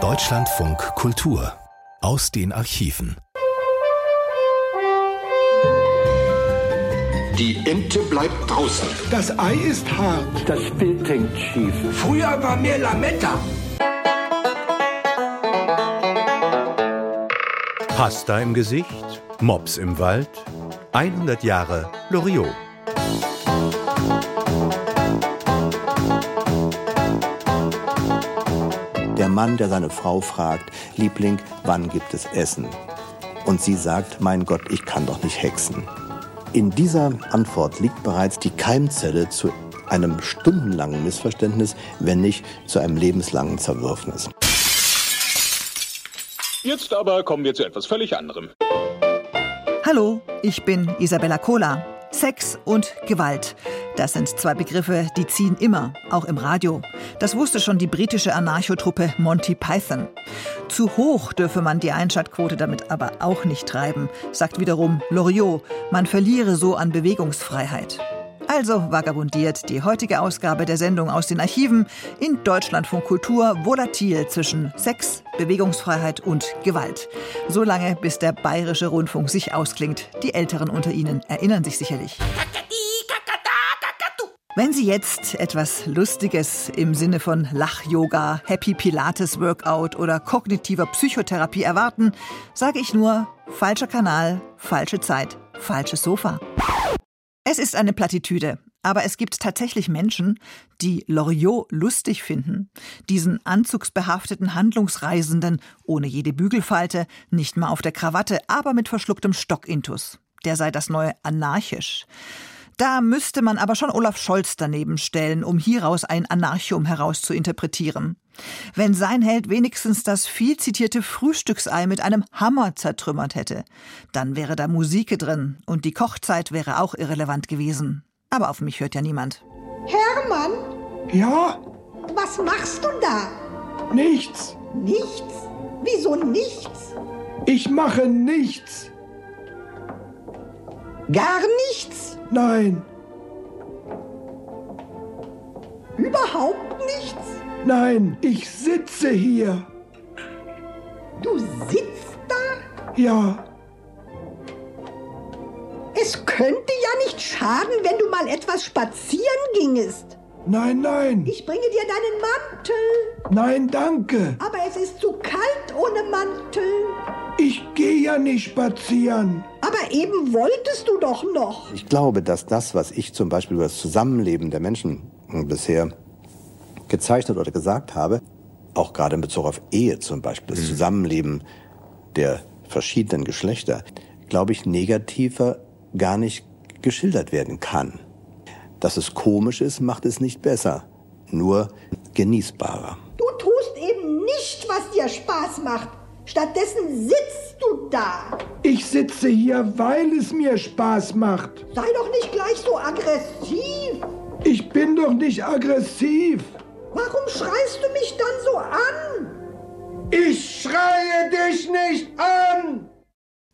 Deutschlandfunk Kultur aus den Archiven. Die Ente bleibt draußen. Das Ei ist hart. Das Bild hängt schief. Früher war mehr Lametta. Pasta im Gesicht, Mops im Wald, 100 Jahre Loriot. Mann, der seine Frau fragt, Liebling, wann gibt es Essen? Und sie sagt, mein Gott, ich kann doch nicht hexen. In dieser Antwort liegt bereits die Keimzelle zu einem stundenlangen Missverständnis, wenn nicht zu einem lebenslangen Zerwürfnis. Jetzt aber kommen wir zu etwas völlig anderem. Hallo, ich bin Isabella Kohler. Sex und Gewalt. Das sind zwei Begriffe, die ziehen immer, auch im Radio. Das wusste schon die britische Anarchotruppe Monty Python. Zu hoch dürfe man die Einschaltquote damit aber auch nicht treiben, sagt wiederum Loriot. Man verliere so an Bewegungsfreiheit. Also vagabundiert die heutige Ausgabe der Sendung aus den Archiven in Deutschlandfunk Kultur volatil zwischen Sex, Bewegungsfreiheit und Gewalt. So lange, bis der bayerische Rundfunk sich ausklingt. Die Älteren unter Ihnen erinnern sich sicherlich. Wenn Sie jetzt etwas Lustiges im Sinne von Lach-Yoga, Happy Pilates Workout oder kognitiver Psychotherapie erwarten, sage ich nur falscher Kanal, falsche Zeit, falsches Sofa. Es ist eine Plattitüde, aber es gibt tatsächlich Menschen, die Loriot lustig finden, diesen anzugsbehafteten Handlungsreisenden ohne jede Bügelfalte, nicht mal auf der Krawatte, aber mit verschlucktem Stockintus. Der sei das neue anarchisch. Da müsste man aber schon Olaf Scholz daneben stellen, um hieraus ein Anarchium herauszuinterpretieren. Wenn sein Held wenigstens das viel zitierte Frühstücksei mit einem Hammer zertrümmert hätte, dann wäre da Musik drin und die Kochzeit wäre auch irrelevant gewesen. Aber auf mich hört ja niemand. Hermann? Ja? Was machst du da? Nichts. Nichts? Wieso nichts? Ich mache nichts. Gar nichts? Nein. Überhaupt nichts? Nein, ich sitze hier. Du sitzt da? Ja. Es könnte ja nicht schaden, wenn du mal etwas spazieren gingest. Nein, nein. Ich bringe dir deinen Mantel. Nein, danke. Aber es ist zu kalt ohne Mantel. Ich gehe ja nicht spazieren. Aber eben wolltest du doch noch. Ich glaube, dass das, was ich zum Beispiel über das Zusammenleben der Menschen bisher gezeichnet oder gesagt habe, auch gerade in Bezug auf Ehe zum Beispiel, das Zusammenleben der verschiedenen Geschlechter, glaube ich, negativer gar nicht geschildert werden kann. Dass es komisch ist, macht es nicht besser, nur genießbarer. Du tust eben nicht, was dir Spaß macht. Stattdessen sitzt du da. Ich sitze hier, weil es mir Spaß macht. Sei doch nicht gleich so aggressiv. Ich bin doch nicht aggressiv. Warum schreist du mich dann so an? Ich schreie dich nicht an.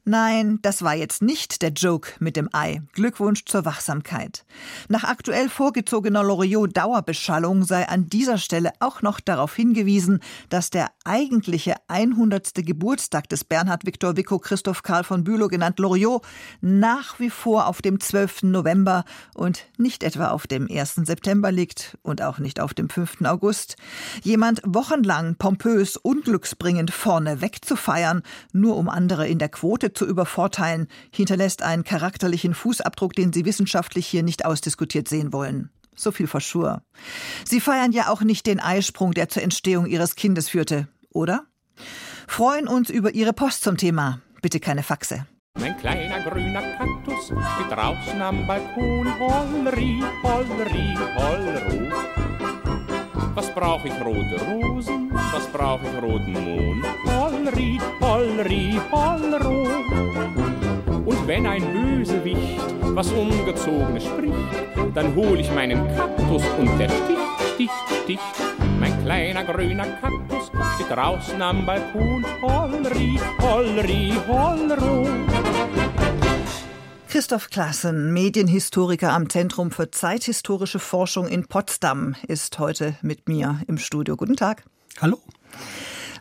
Nein, das war jetzt nicht der Joke mit dem Ei. Glückwunsch zur Wachsamkeit. Nach aktuell vorgezogener Loriot-Dauerbeschallung sei an dieser Stelle auch noch darauf hingewiesen, dass der eigentliche 100. Geburtstag des Bernhard Viktor Vico Christoph Karl von Bülow genannt Loriot nach wie vor auf dem 12. November und nicht etwa auf dem 1. September liegt und auch nicht auf dem 5. August. Jemand wochenlang pompös, unglücksbringend vorne wegzufeiern, nur um andere in der Quote zu übervorteilen, hinterlässt einen charakterlichen Fußabdruck, den Sie wissenschaftlich hier nicht ausdiskutiert sehen wollen. So viel Verschur. Sie feiern ja auch nicht den Eisprung, der zur Entstehung Ihres Kindes führte, oder? Freuen uns über Ihre Post zum Thema. Bitte keine Faxe. Mein kleiner grüner Kaktus steht draußen am Balkon. Holleri, holleri, hollero. Was brauch ich rote Rosen? Was brauch ich roten Mohn? Holleri, holleri, hollero. Und wenn ein Bösewicht was Ungezogenes spricht, dann hol ich meinen Kaktus und der sticht, sticht, sticht. Mein kleiner grüner Kaktus steht draußen am Balkon. Holleri, holleri, hollero. Christoph Klassen, Medienhistoriker am Zentrum für zeithistorische Forschung in Potsdam, ist heute mit mir im Studio. Guten Tag. Hallo.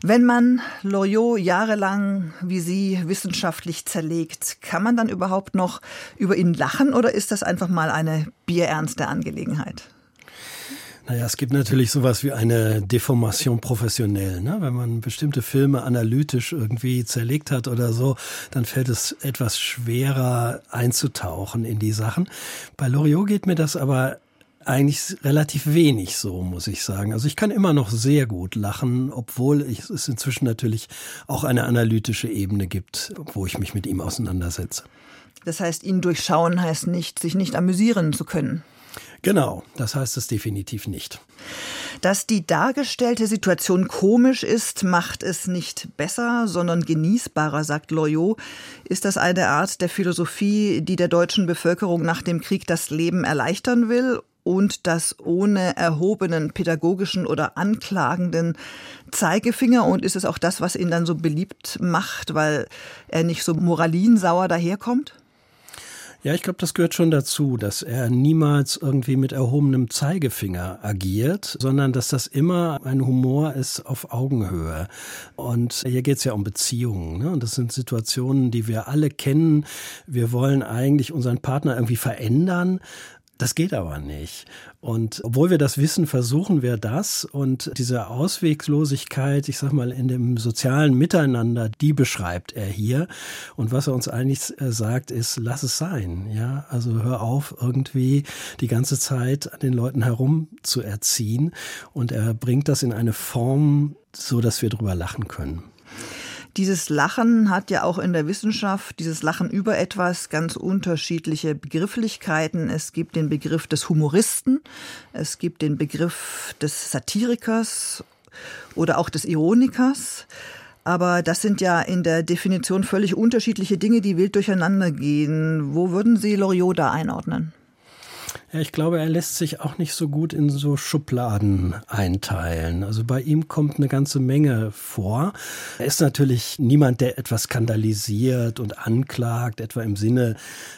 Wenn man Loriot jahrelang wie Sie wissenschaftlich zerlegt, kann man dann überhaupt noch über ihn lachen oder ist das einfach mal eine bierernste Angelegenheit? Naja, es gibt natürlich sowas wie eine Deformation professionell. Ne? Wenn man bestimmte Filme analytisch irgendwie zerlegt hat oder so, dann fällt es etwas schwerer einzutauchen in die Sachen. Bei Loriot geht mir das aber eigentlich relativ wenig so, muss ich sagen. Also ich kann immer noch sehr gut lachen, obwohl es inzwischen natürlich auch eine analytische Ebene gibt, wo ich mich mit ihm auseinandersetze. Das heißt, ihn durchschauen heißt nicht, sich nicht amüsieren zu können. Genau, das heißt es definitiv nicht. Dass die dargestellte Situation komisch ist, macht es nicht besser, sondern genießbarer, sagt Loyot. Ist das eine Art der Philosophie, die der deutschen Bevölkerung nach dem Krieg das Leben erleichtern will und das ohne erhobenen pädagogischen oder anklagenden Zeigefinger? Und ist es auch das, was ihn dann so beliebt macht, weil er nicht so moralinsauer daherkommt? Ja, ich glaube, das gehört schon dazu, dass er niemals irgendwie mit erhobenem Zeigefinger agiert, sondern dass das immer ein Humor ist auf Augenhöhe. Und hier geht es ja um Beziehungen. Ne? Und das sind Situationen, die wir alle kennen. Wir wollen eigentlich unseren Partner irgendwie verändern. Das geht aber nicht. Und obwohl wir das wissen, versuchen wir das. Und diese Ausweglosigkeit, ich sag mal, in dem sozialen Miteinander, die beschreibt er hier. Und was er uns eigentlich äh, sagt, ist, lass es sein. Ja, also hör auf, irgendwie die ganze Zeit an den Leuten herum zu erziehen. Und er bringt das in eine Form, so dass wir drüber lachen können. Dieses Lachen hat ja auch in der Wissenschaft, dieses Lachen über etwas, ganz unterschiedliche Begrifflichkeiten. Es gibt den Begriff des Humoristen, es gibt den Begriff des Satirikers oder auch des Ironikers. Aber das sind ja in der Definition völlig unterschiedliche Dinge, die wild durcheinander gehen. Wo würden Sie Loriot da einordnen? Ja, ich glaube, er lässt sich auch nicht so gut in so Schubladen einteilen. Also bei ihm kommt eine ganze Menge vor. Er ist natürlich niemand, der etwas skandalisiert und anklagt, etwa im Sinne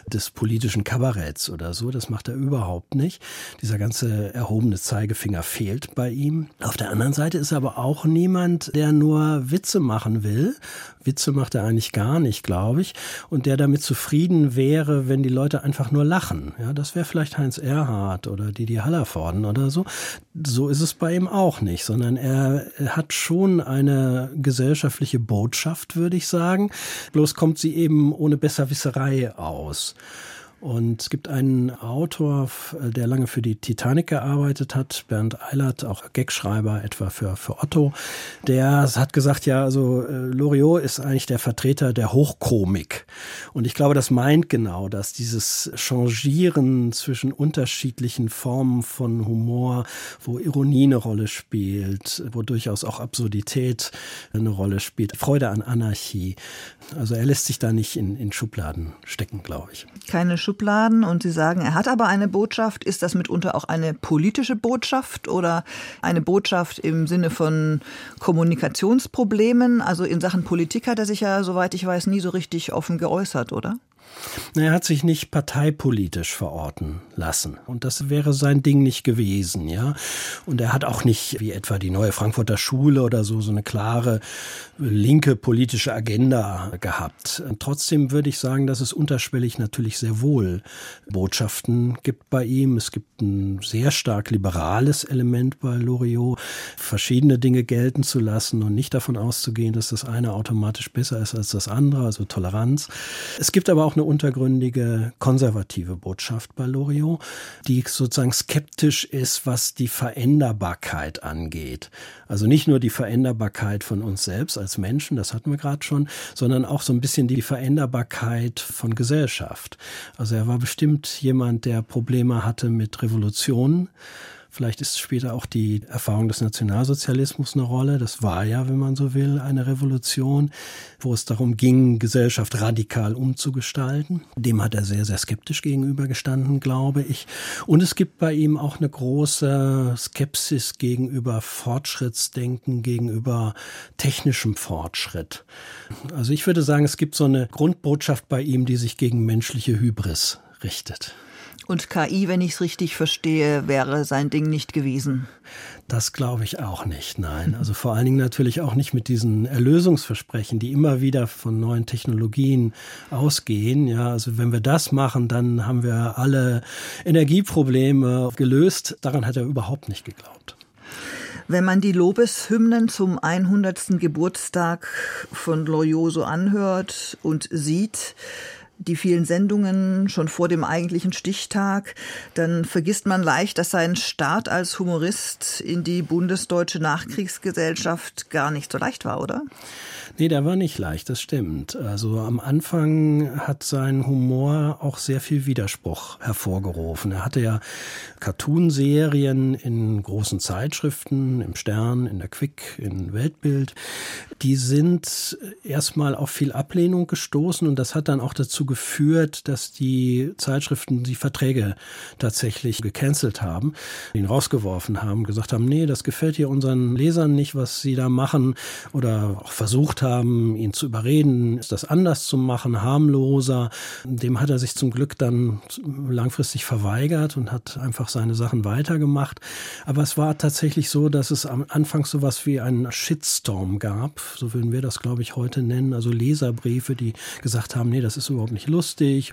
des politischen Kabaretts oder so. Das macht er überhaupt nicht. Dieser ganze erhobene Zeigefinger fehlt bei ihm. Auf der anderen Seite ist er aber auch niemand, der nur Witze machen will. Witze macht er eigentlich gar nicht, glaube ich. Und der damit zufrieden wäre, wenn die Leute einfach nur lachen. Ja, das wäre vielleicht Heinz Erhardt oder Didi Hallervorden oder so. So ist es bei ihm auch nicht, sondern er hat schon eine gesellschaftliche Botschaft, würde ich sagen. Bloß kommt sie eben ohne Besserwisserei aus. Und es gibt einen Autor, der lange für die Titanic gearbeitet hat, Bernd Eilert, auch Gagschreiber etwa für, für Otto. Der hat gesagt, ja, also äh, Loriot ist eigentlich der Vertreter der Hochkomik. Und ich glaube, das meint genau das, dieses Changieren zwischen unterschiedlichen Formen von Humor, wo Ironie eine Rolle spielt, wo durchaus auch Absurdität eine Rolle spielt, Freude an Anarchie. Also er lässt sich da nicht in, in Schubladen stecken, glaube ich. Keine Schubladen Schubladen und Sie sagen, er hat aber eine Botschaft. Ist das mitunter auch eine politische Botschaft oder eine Botschaft im Sinne von Kommunikationsproblemen? Also in Sachen Politik hat er sich ja, soweit ich weiß, nie so richtig offen geäußert, oder? Er hat sich nicht parteipolitisch verorten lassen. Und das wäre sein Ding nicht gewesen, ja. Und er hat auch nicht, wie etwa die neue Frankfurter Schule oder so, so eine klare linke politische Agenda gehabt. Trotzdem würde ich sagen, dass es unterschwellig natürlich sehr wohl Botschaften gibt bei ihm. Es gibt ein sehr stark liberales Element bei Loriot, verschiedene Dinge gelten zu lassen und nicht davon auszugehen, dass das eine automatisch besser ist als das andere, also Toleranz. Es gibt aber auch eine untergründige konservative Botschaft bei Loriot, die sozusagen skeptisch ist, was die Veränderbarkeit angeht. Also nicht nur die Veränderbarkeit von uns selbst als Menschen, das hatten wir gerade schon, sondern auch so ein bisschen die Veränderbarkeit von Gesellschaft. Also er war bestimmt jemand, der Probleme hatte mit Revolutionen Vielleicht ist später auch die Erfahrung des Nationalsozialismus eine Rolle. Das war ja, wenn man so will, eine Revolution, wo es darum ging, Gesellschaft radikal umzugestalten. Dem hat er sehr, sehr skeptisch gegenübergestanden, glaube ich. Und es gibt bei ihm auch eine große Skepsis gegenüber Fortschrittsdenken, gegenüber technischem Fortschritt. Also ich würde sagen, es gibt so eine Grundbotschaft bei ihm, die sich gegen menschliche Hybris richtet. Und KI, wenn ich es richtig verstehe, wäre sein Ding nicht gewesen. Das glaube ich auch nicht, nein. Also vor allen Dingen natürlich auch nicht mit diesen Erlösungsversprechen, die immer wieder von neuen Technologien ausgehen. Ja, also wenn wir das machen, dann haben wir alle Energieprobleme gelöst. Daran hat er überhaupt nicht geglaubt. Wenn man die Lobeshymnen zum 100. Geburtstag von Loyot so anhört und sieht, die vielen Sendungen schon vor dem eigentlichen Stichtag, dann vergisst man leicht, dass sein Start als Humorist in die bundesdeutsche Nachkriegsgesellschaft gar nicht so leicht war, oder? Nee, der war nicht leicht, das stimmt. Also am Anfang hat sein Humor auch sehr viel Widerspruch hervorgerufen. Er hatte ja Cartoonserien in großen Zeitschriften, im Stern, in der Quick, in Weltbild. Die sind erstmal auf viel Ablehnung gestoßen und das hat dann auch dazu geführt, dass die Zeitschriften die Verträge tatsächlich gecancelt haben, ihn rausgeworfen haben, gesagt haben, nee, das gefällt hier unseren Lesern nicht, was sie da machen oder auch versucht haben, ihn zu überreden, das anders zu machen, harmloser. Dem hat er sich zum Glück dann langfristig verweigert und hat einfach seine Sachen weitergemacht. Aber es war tatsächlich so, dass es am Anfang so was wie einen Shitstorm gab, so würden wir das, glaube ich, heute nennen. Also Leserbriefe, die gesagt haben, nee, das ist überhaupt nicht lustig,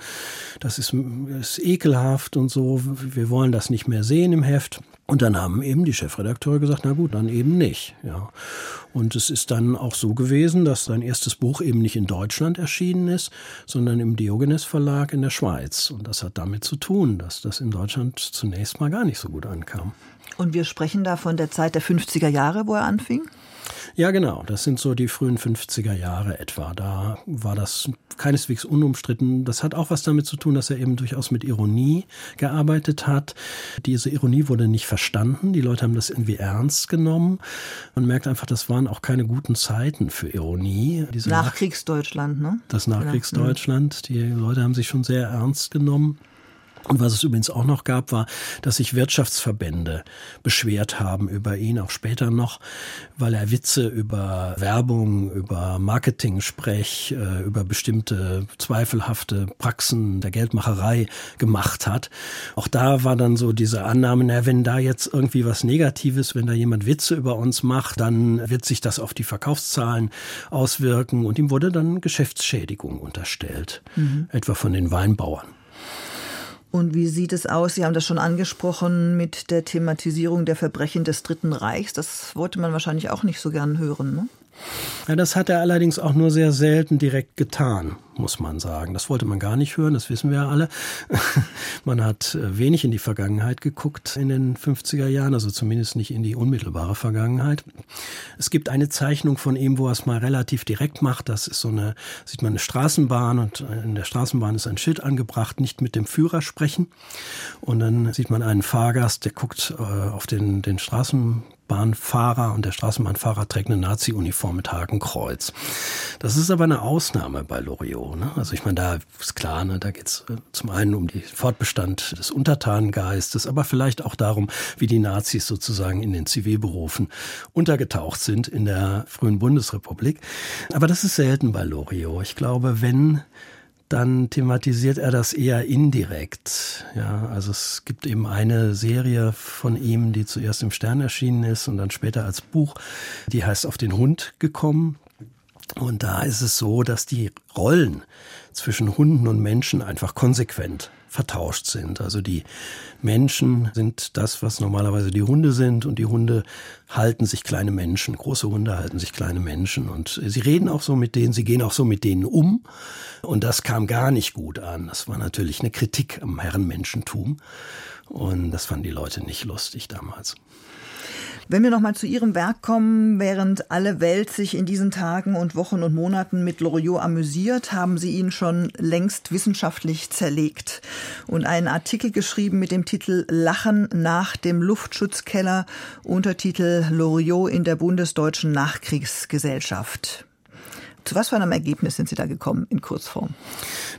das ist, ist ekelhaft und so, wir wollen das nicht mehr sehen im Heft. Und dann haben eben die Chefredakteure gesagt, na gut, dann eben nicht. Ja. Und es ist dann auch so gewesen, dass sein erstes Buch eben nicht in Deutschland erschienen ist, sondern im Diogenes Verlag in der Schweiz. Und das hat damit zu tun, dass das in Deutschland zunächst mal gar nicht so gut ankam. Und wir sprechen da von der Zeit der 50er Jahre, wo er anfing? Ja, genau. Das sind so die frühen 50er Jahre etwa. Da war das keineswegs unumstritten. Das hat auch was damit zu tun, dass er eben durchaus mit Ironie gearbeitet hat. Diese Ironie wurde nicht verstanden. Die Leute haben das irgendwie ernst genommen. Man merkt einfach, das waren auch keine guten Zeiten für Ironie. Diese Nachkriegsdeutschland, ne? Das Nachkriegsdeutschland. Die Leute haben sich schon sehr ernst genommen. Und was es übrigens auch noch gab, war, dass sich Wirtschaftsverbände beschwert haben über ihn, auch später noch, weil er Witze über Werbung, über Marketing-Sprech, äh, über bestimmte zweifelhafte Praxen der Geldmacherei gemacht hat. Auch da war dann so diese Annahme, na, wenn da jetzt irgendwie was Negatives, wenn da jemand Witze über uns macht, dann wird sich das auf die Verkaufszahlen auswirken. Und ihm wurde dann Geschäftsschädigung unterstellt, mhm. etwa von den Weinbauern. Und wie sieht es aus? Sie haben das schon angesprochen mit der Thematisierung der Verbrechen des Dritten Reichs. Das wollte man wahrscheinlich auch nicht so gern hören. Ne? Ja, das hat er allerdings auch nur sehr selten direkt getan, muss man sagen. Das wollte man gar nicht hören, das wissen wir ja alle. man hat äh, wenig in die Vergangenheit geguckt in den 50er Jahren, also zumindest nicht in die unmittelbare Vergangenheit. Es gibt eine Zeichnung von ihm, wo er es mal relativ direkt macht. Das ist so eine, sieht man eine Straßenbahn und in der Straßenbahn ist ein Schild angebracht, nicht mit dem Führer sprechen. Und dann sieht man einen Fahrgast, der guckt äh, auf den, den Straßen Bahnfahrer und der Straßenbahnfahrer trägt eine Nazi-Uniform mit Hakenkreuz. Das ist aber eine Ausnahme bei Loriot. Ne? Also ich meine, da ist klar, ne, da geht es äh, zum einen um den Fortbestand des Untertanengeistes, aber vielleicht auch darum, wie die Nazis sozusagen in den Zivilberufen untergetaucht sind in der frühen Bundesrepublik. Aber das ist selten bei Loriot. Ich glaube, wenn dann thematisiert er das eher indirekt. Ja, also es gibt eben eine Serie von ihm, die zuerst im Stern erschienen ist und dann später als Buch, die heißt Auf den Hund gekommen. Und da ist es so, dass die Rollen zwischen Hunden und Menschen einfach konsequent vertauscht sind. Also die Menschen sind das, was normalerweise die Hunde sind und die Hunde halten sich kleine Menschen. Große Hunde halten sich kleine Menschen und sie reden auch so mit denen, sie gehen auch so mit denen um und das kam gar nicht gut an. Das war natürlich eine Kritik am Herrenmenschentum und das fanden die Leute nicht lustig damals. Wenn wir nochmal zu Ihrem Werk kommen, während alle Welt sich in diesen Tagen und Wochen und Monaten mit Loriot amüsiert, haben Sie ihn schon längst wissenschaftlich zerlegt und einen Artikel geschrieben mit dem Titel Lachen nach dem Luftschutzkeller, Untertitel Loriot in der bundesdeutschen Nachkriegsgesellschaft. Zu was für einem Ergebnis sind Sie da gekommen in Kurzform?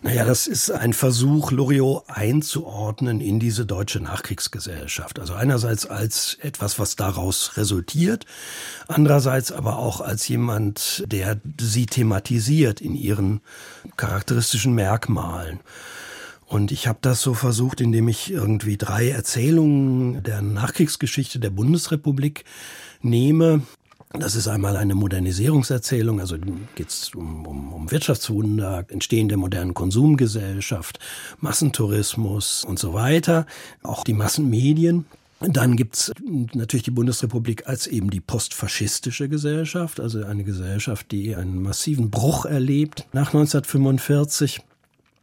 Naja, das ist ein Versuch, Loriot einzuordnen in diese deutsche Nachkriegsgesellschaft. Also einerseits als etwas, was daraus resultiert, andererseits aber auch als jemand, der sie thematisiert in ihren charakteristischen Merkmalen. Und ich habe das so versucht, indem ich irgendwie drei Erzählungen der Nachkriegsgeschichte der Bundesrepublik nehme, das ist einmal eine Modernisierungserzählung, also geht es um, um, um Wirtschaftswunder, Entstehen der modernen Konsumgesellschaft, Massentourismus und so weiter, auch die Massenmedien. Dann gibt's natürlich die Bundesrepublik als eben die postfaschistische Gesellschaft, also eine Gesellschaft, die einen massiven Bruch erlebt nach 1945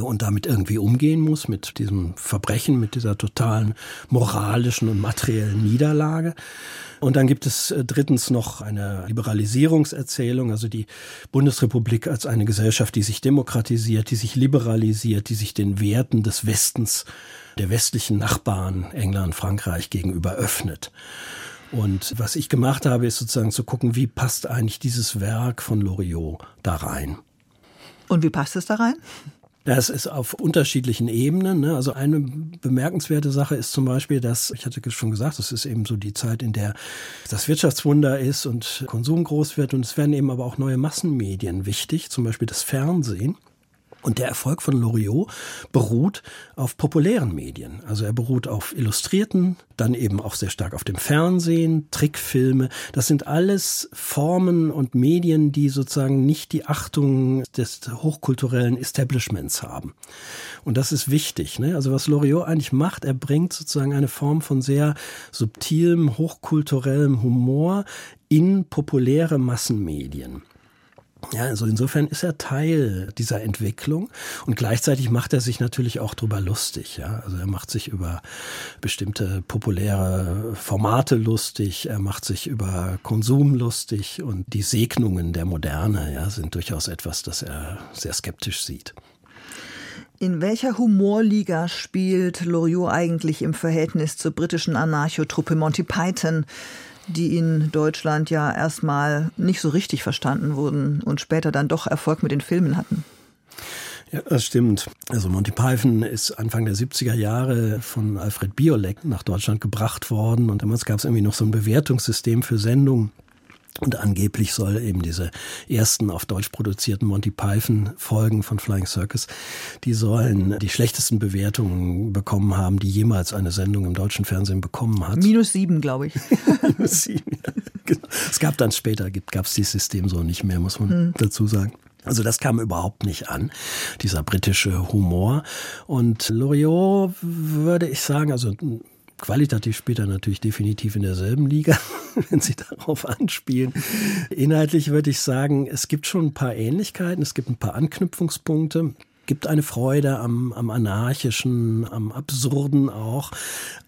und damit irgendwie umgehen muss, mit diesem Verbrechen, mit dieser totalen moralischen und materiellen Niederlage. Und dann gibt es äh, drittens noch eine Liberalisierungserzählung, also die Bundesrepublik als eine Gesellschaft, die sich demokratisiert, die sich liberalisiert, die sich den Werten des Westens, der westlichen Nachbarn England, Frankreich gegenüber öffnet. Und was ich gemacht habe, ist sozusagen zu gucken, wie passt eigentlich dieses Werk von Loriot da rein. Und wie passt es da rein? Das ist auf unterschiedlichen Ebenen. Ne? Also eine bemerkenswerte Sache ist zum Beispiel, dass, ich hatte schon gesagt, das ist eben so die Zeit, in der das Wirtschaftswunder ist und Konsum groß wird. Und es werden eben aber auch neue Massenmedien wichtig, zum Beispiel das Fernsehen. Und der Erfolg von Loriot beruht auf populären Medien. Also er beruht auf Illustrierten, dann eben auch sehr stark auf dem Fernsehen, Trickfilme. Das sind alles Formen und Medien, die sozusagen nicht die Achtung des hochkulturellen Establishments haben. Und das ist wichtig. Ne? Also was Loriot eigentlich macht, er bringt sozusagen eine Form von sehr subtilem, hochkulturellem Humor in populäre Massenmedien. Ja, also insofern ist er Teil dieser Entwicklung und gleichzeitig macht er sich natürlich auch drüber lustig. Ja, also er macht sich über bestimmte populäre Formate lustig, er macht sich über Konsum lustig und die Segnungen der Moderne ja, sind durchaus etwas, das er sehr skeptisch sieht. In welcher Humorliga spielt Loriot eigentlich im Verhältnis zur britischen Anarchotruppe Monty Python? Die in Deutschland ja erstmal nicht so richtig verstanden wurden und später dann doch Erfolg mit den Filmen hatten. Ja, das stimmt. Also Monty Python ist Anfang der 70er Jahre von Alfred Biolek nach Deutschland gebracht worden und damals gab es irgendwie noch so ein Bewertungssystem für Sendungen. Und angeblich soll eben diese ersten auf Deutsch produzierten Monty Python Folgen von Flying Circus, die sollen die schlechtesten Bewertungen bekommen haben, die jemals eine Sendung im deutschen Fernsehen bekommen hat. Minus sieben, glaube ich. Minus sieben, ja. Genau. Es gab dann später, gab es dieses System so nicht mehr, muss man hm. dazu sagen. Also das kam überhaupt nicht an, dieser britische Humor. Und Loriot würde ich sagen, also Qualitativ spielt er natürlich definitiv in derselben Liga, wenn Sie darauf anspielen. Inhaltlich würde ich sagen, es gibt schon ein paar Ähnlichkeiten, es gibt ein paar Anknüpfungspunkte gibt eine Freude am, am Anarchischen, am Absurden auch.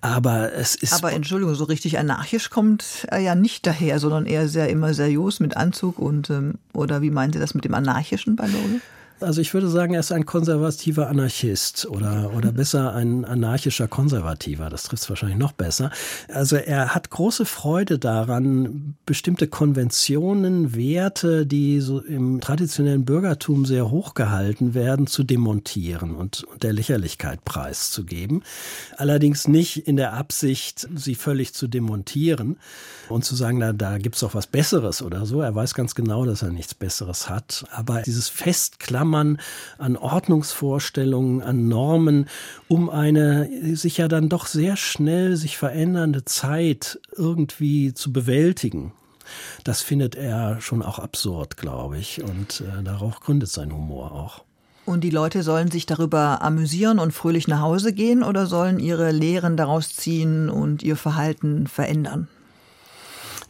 Aber es ist. Aber Entschuldigung, so richtig anarchisch kommt er ja nicht daher, sondern eher sehr immer seriös mit Anzug und ähm, oder wie meinen Sie das mit dem Anarchischen bei Logan? Also ich würde sagen, er ist ein konservativer Anarchist oder, oder besser ein anarchischer Konservativer. Das trifft es wahrscheinlich noch besser. Also er hat große Freude daran, bestimmte Konventionen, Werte, die so im traditionellen Bürgertum sehr hoch gehalten werden, zu demontieren und, und der Lächerlichkeit preiszugeben. Allerdings nicht in der Absicht, sie völlig zu demontieren und zu sagen, da, da gibt es doch was Besseres oder so. Er weiß ganz genau, dass er nichts Besseres hat. Aber dieses Festklammern Klammern an Ordnungsvorstellungen, an Normen, um eine sich ja dann doch sehr schnell sich verändernde Zeit irgendwie zu bewältigen. Das findet er schon auch absurd, glaube ich. Und äh, darauf gründet sein Humor auch. Und die Leute sollen sich darüber amüsieren und fröhlich nach Hause gehen oder sollen ihre Lehren daraus ziehen und ihr Verhalten verändern?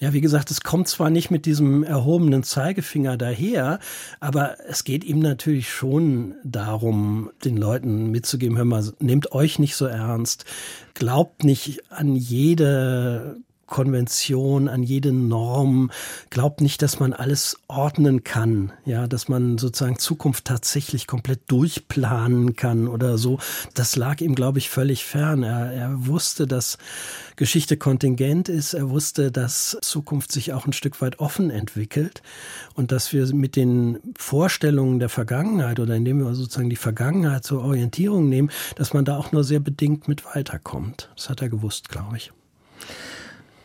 Ja, wie gesagt, es kommt zwar nicht mit diesem erhobenen Zeigefinger daher, aber es geht ihm natürlich schon darum, den Leuten mitzugeben, hör mal, nehmt euch nicht so ernst, glaubt nicht an jede Konvention, an jede Norm, glaubt nicht, dass man alles ordnen kann, ja, dass man sozusagen Zukunft tatsächlich komplett durchplanen kann oder so. Das lag ihm, glaube ich, völlig fern. Er, er wusste, dass Geschichte kontingent ist. Er wusste, dass Zukunft sich auch ein Stück weit offen entwickelt und dass wir mit den Vorstellungen der Vergangenheit oder indem wir sozusagen die Vergangenheit zur Orientierung nehmen, dass man da auch nur sehr bedingt mit weiterkommt. Das hat er gewusst, glaube ich.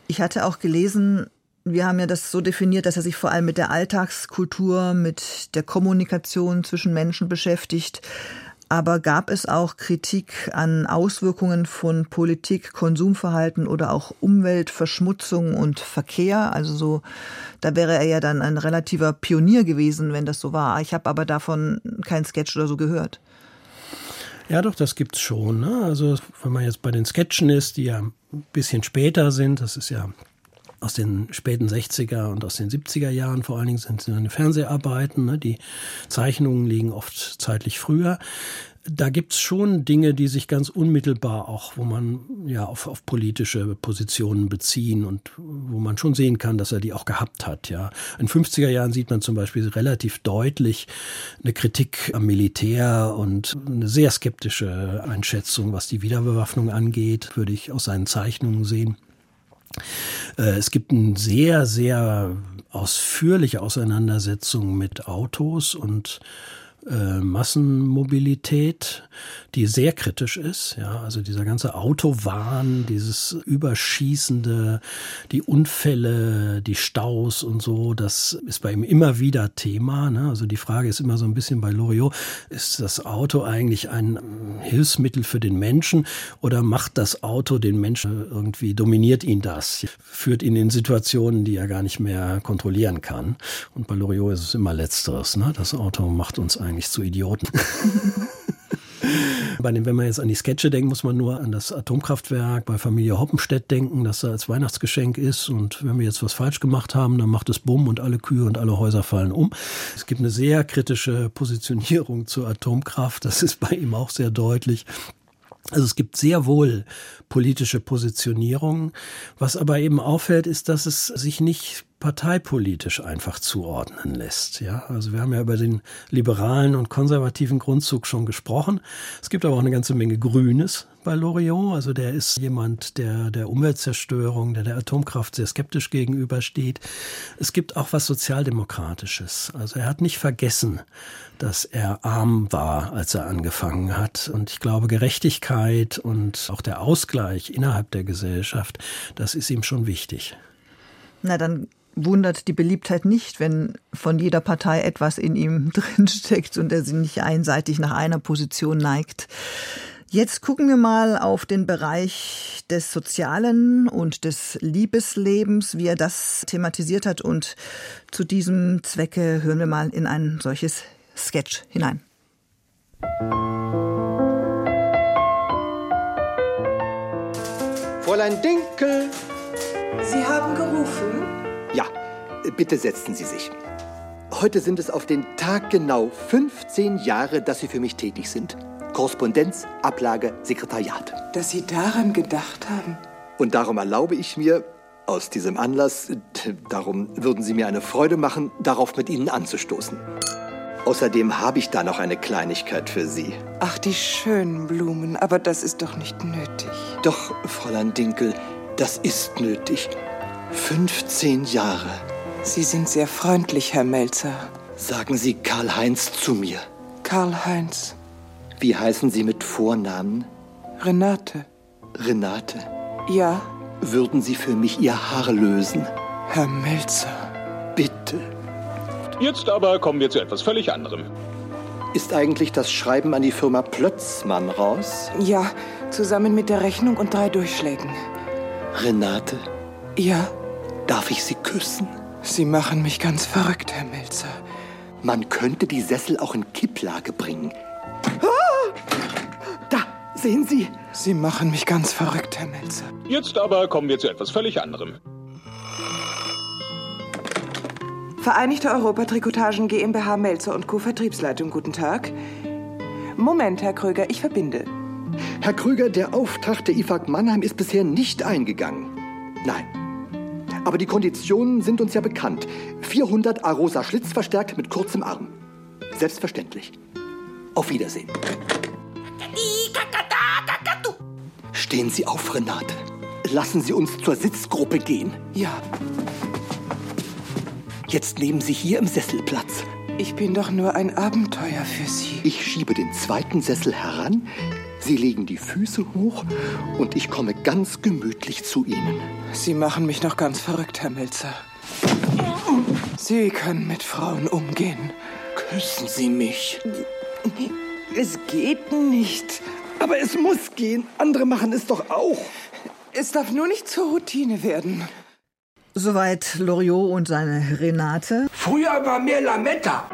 Ich hatte auch gelesen, wir haben ja das so definiert, dass er sich vor allem mit der Alltagskultur, mit der Kommunikation zwischen Menschen beschäftigt. Aber gab es auch Kritik an Auswirkungen von Politik, Konsumverhalten oder auch Umweltverschmutzung und Verkehr? Also so, da wäre er ja dann ein relativer Pionier gewesen, wenn das so war. Ich habe aber davon kein Sketch oder so gehört. Ja, doch, das gibt's schon. Ne? Also wenn man jetzt bei den Sketchen ist, die ja ein bisschen später sind, das ist ja aus den späten 60er und aus den 70er Jahren vor allen Dingen sind seine Fernseharbeiten. Ne? Die Zeichnungen liegen oft zeitlich früher. Da gibt's schon Dinge, die sich ganz unmittelbar auch, wo man ja auf, auf politische Positionen beziehen und wo man schon sehen kann, dass er die auch gehabt hat. Ja, in 50er Jahren sieht man zum Beispiel relativ deutlich eine Kritik am Militär und eine sehr skeptische Einschätzung, was die Wiederbewaffnung angeht, würde ich aus seinen Zeichnungen sehen. Äh, es gibt eine sehr, sehr ausführliche Auseinandersetzung mit Autos und äh, Massenmobilität, die sehr kritisch ist. Ja, also dieser ganze Autowahn, dieses Überschießende, die Unfälle, die Staus und so, das ist bei ihm immer wieder Thema. Ne? Also die Frage ist immer so ein bisschen bei Loriot, ist das Auto eigentlich ein Hilfsmittel für den Menschen oder macht das Auto den Menschen irgendwie, dominiert ihn das, führt ihn in Situationen, die er gar nicht mehr kontrollieren kann. Und bei Loriot ist es immer Letzteres. Ne? Das Auto macht uns eigentlich eigentlich zu Idioten. wenn man jetzt an die Sketche denkt, muss man nur an das Atomkraftwerk bei Familie Hoppenstedt denken, das da als Weihnachtsgeschenk ist. Und wenn wir jetzt was falsch gemacht haben, dann macht es Bumm und alle Kühe und alle Häuser fallen um. Es gibt eine sehr kritische Positionierung zur Atomkraft. Das ist bei ihm auch sehr deutlich. Also es gibt sehr wohl politische Positionierungen. Was aber eben auffällt, ist, dass es sich nicht parteipolitisch einfach zuordnen lässt. Ja, also wir haben ja über den liberalen und konservativen Grundzug schon gesprochen. Es gibt aber auch eine ganze Menge Grünes bei Loriot. Also der ist jemand, der der Umweltzerstörung, der der Atomkraft sehr skeptisch gegenübersteht. Es gibt auch was Sozialdemokratisches. Also er hat nicht vergessen, dass er arm war, als er angefangen hat. Und ich glaube, Gerechtigkeit und auch der Ausgleich innerhalb der Gesellschaft, das ist ihm schon wichtig. Na, dann wundert die Beliebtheit nicht, wenn von jeder Partei etwas in ihm drinsteckt und er sich nicht einseitig nach einer Position neigt. Jetzt gucken wir mal auf den Bereich des Sozialen und des Liebeslebens, wie er das thematisiert hat. Und zu diesem Zwecke hören wir mal in ein solches Sketch hinein. Fräulein Dinkel! Sie haben gerufen? Ja, bitte setzen Sie sich. Heute sind es auf den Tag genau 15 Jahre, dass Sie für mich tätig sind. Korrespondenz, Ablage, Sekretariat. Dass Sie daran gedacht haben. Und darum erlaube ich mir, aus diesem Anlass, darum würden Sie mir eine Freude machen, darauf mit Ihnen anzustoßen. Außerdem habe ich da noch eine Kleinigkeit für Sie. Ach, die schönen Blumen, aber das ist doch nicht nötig. Doch, Fräulein Dinkel, das ist nötig. 15 Jahre. Sie sind sehr freundlich, Herr Melzer. Sagen Sie Karl-Heinz zu mir. Karl-Heinz. Wie heißen Sie mit Vornamen? Renate. Renate? Ja. Würden Sie für mich Ihr Haar lösen? Herr Melzer. Bitte. Jetzt aber kommen wir zu etwas völlig anderem. Ist eigentlich das Schreiben an die Firma Plötzmann raus? Ja, zusammen mit der Rechnung und drei Durchschlägen. Renate? Ja. Darf ich Sie küssen? Sie machen mich ganz verrückt, Herr Melzer. Man könnte die Sessel auch in Kipplage bringen. Ah! Da, sehen Sie? Sie machen mich ganz verrückt, Herr Melzer. Jetzt aber kommen wir zu etwas völlig anderem. Vereinigte Europa Trikotagen GmbH Melzer und Co. Vertriebsleitung, guten Tag. Moment, Herr Kröger, ich verbinde. Herr Krüger, der Auftrag der IFAG Mannheim ist bisher nicht eingegangen. Nein, Aber die Konditionen sind uns ja bekannt. 400 Arosa Schlitz verstärkt mit kurzem Arm. Selbstverständlich. Auf Wiedersehen. Stehen Sie auf, Renate. Lassen Sie uns zur Sitzgruppe gehen. Ja. Jetzt nehmen Sie hier im Sessel Platz. Ich bin doch nur ein Abenteuer für Sie. Ich schiebe den zweiten Sessel heran, Sie legen die Füße hoch und ich komme ganz gemütlich zu Ihnen. Sie machen mich noch ganz verrückt, Herr Melzer. Sie können mit Frauen umgehen. Küssen Sie mich. Es geht nicht. Aber es muss gehen. Andere machen es doch auch. Es darf nur nicht zur Routine werden. Soweit Loriot und seine Renate. Früher war mehr Lametta.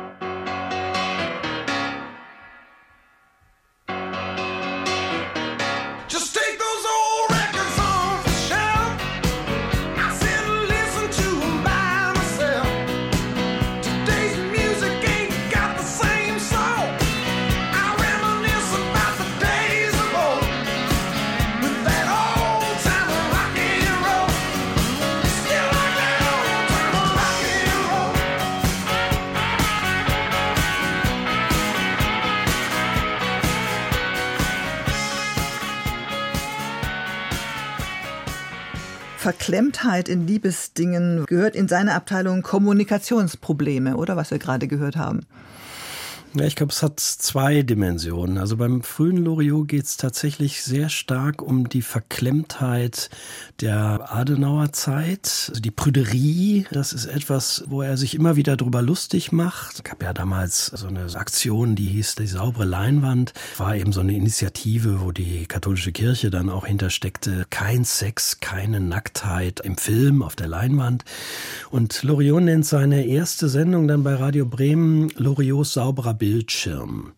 Verklemmtheit in Liebesdingen gehört in seine Abteilung Kommunikationsprobleme, oder was wir gerade gehört haben. Ja, ich glaube, es hat zwei Dimensionen. Also beim frühen Loriot geht es tatsächlich sehr stark um die Verklemmtheit der Adenauer Zeit. Also die Prüderie, das ist etwas, wo er sich immer wieder drüber lustig macht. Es gab ja damals so eine Aktion, die hieß die saubere Leinwand. War eben so eine Initiative, wo die katholische Kirche dann auch hintersteckte. Kein Sex, keine Nacktheit im Film, auf der Leinwand. Und Loriot nennt seine erste Sendung dann bei Radio Bremen Loriots sauberer Bildschirm.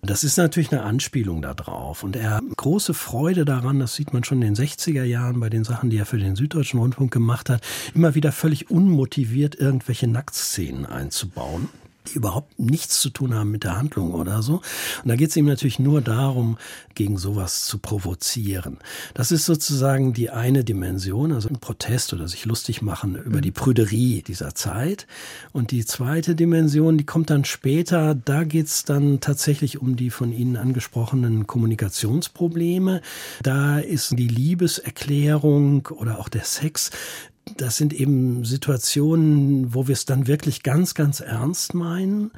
Das ist natürlich eine Anspielung darauf. Und er hat große Freude daran, das sieht man schon in den 60er Jahren bei den Sachen, die er für den Süddeutschen Rundfunk gemacht hat, immer wieder völlig unmotiviert irgendwelche Nacktszenen einzubauen die überhaupt nichts zu tun haben mit der Handlung oder so. Und da geht es ihm natürlich nur darum, gegen sowas zu provozieren. Das ist sozusagen die eine Dimension, also ein Protest oder sich lustig machen über die Prüderie dieser Zeit. Und die zweite Dimension, die kommt dann später, da geht es dann tatsächlich um die von Ihnen angesprochenen Kommunikationsprobleme. Da ist die Liebeserklärung oder auch der Sex das sind eben Situationen, wo wir es dann wirklich ganz, ganz ernst meinen,